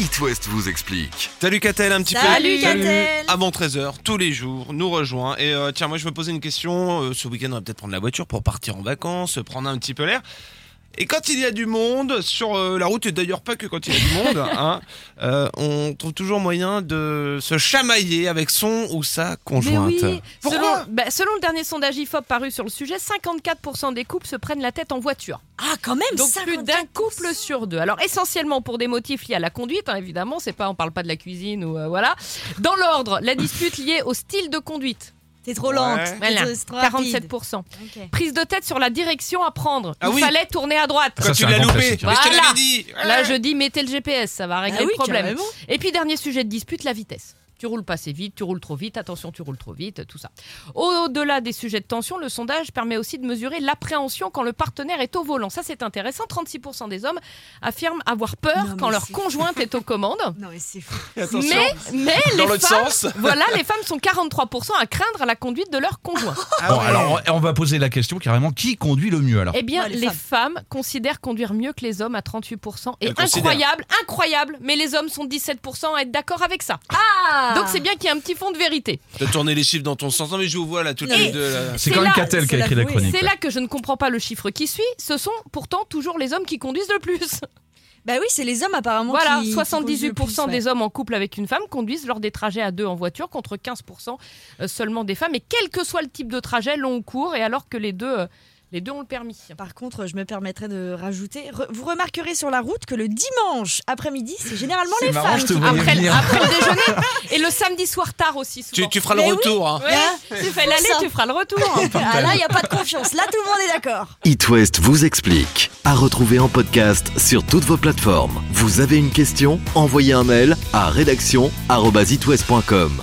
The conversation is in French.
It West vous explique. Salut Catel, un petit Salut, peu. Catel. Avant 13h, tous les jours, nous rejoint. Et euh, tiens, moi je me posais une question. euh, ce week-end, on va peut-être prendre la voiture pour partir en vacances, prendre un petit peu l'air. Et quand il y a du monde sur euh, la route, et d'ailleurs pas que quand il y a du monde, hein, euh, on trouve toujours moyen de se chamailler avec son ou sa Mais conjointe. oui, Pourquoi selon, bah, selon le dernier sondage IFOP paru sur le sujet, 54% des couples se prennent la tête en voiture. Ah, quand même, Donc plus 54%. d'un couple sur deux. Alors essentiellement pour des motifs liés à la conduite, hein, évidemment, c'est pas, on parle pas de la cuisine ou euh, voilà. Dans l'ordre, la dispute liée au style de conduite, T'es trop lente. Ouais. t'es Voilà, trop- c'est trop rapide. 47%. Ok. Prise de tête sur la direction à prendre. Ah Il oui. fallait tourner à droite. Quand Ça, tu l'as loupé, mais je te l'avais dit. Là, je dis mettez le GPS, ça va régler Ah oui, le problème. carrément. Et puis dernier sujet de dispute, la vitesse. Tu roules pas assez vite, tu roules trop vite, attention, tu roules trop vite, tout ça. Au-delà des sujets de tension, le sondage permet aussi de mesurer l'appréhension quand le partenaire est au volant. Ça, c'est intéressant. 36% des hommes affirment avoir peur Non, quand leur conjointe est aux commandes. Non, mais c'est fou. Attention. Mais, mais Dans les l'autre femmes, sens. voilà, les femmes sont 43% à craindre la conduite de leur conjoint. Ah Bon, ouais. alors on va poser la question carrément qui conduit le mieux alors? Eh bien, Ouais, les les, femmes. femmes. considèrent conduire mieux que les hommes à 38%. Et Elles considèrent. incroyable, incroyable, mais les hommes sont 17% à être d'accord avec ça. Ah Donc c'est bien qu'il y ait un petit fond de vérité. De tourner les chiffres dans ton sens. Non, mais je vous vois là, toutes les Et- deux. là. C'est quand même Catel qui a écrit la chronique. C'est là que je ne comprends pas le chiffre qui suit. Ce sont pourtant toujours les hommes qui conduisent le plus. Bah oui, c'est les hommes apparemment Voilà, qui- qui 78% conduisent le plus, des hommes en couple avec une femme conduisent lors des trajets à deux en voiture contre 15% euh, seulement des femmes. Et quel que soit le type de trajet, long ou court, et alors que les deux, euh, les deux ont le permis. Par contre, je me permettrais de rajouter, re- vous remarquerez sur la route que le dimanche après-midi, c'est généralement C'est les marrant, femmes. qui- Après, le- venir. après le déjeuner et le samedi soir tard aussi souvent. Tu, tu feras Mais le oui. retour. hein. Ouais, tu fais l'aller, ça. tu feras le retour. Ah là, il n'y a pas de confiance. Là, tout le monde est d'accord. It West vous explique. À retrouver en podcast sur toutes vos plateformes. Vous avez une question? Envoyez un mail à rédaction@itwest.com.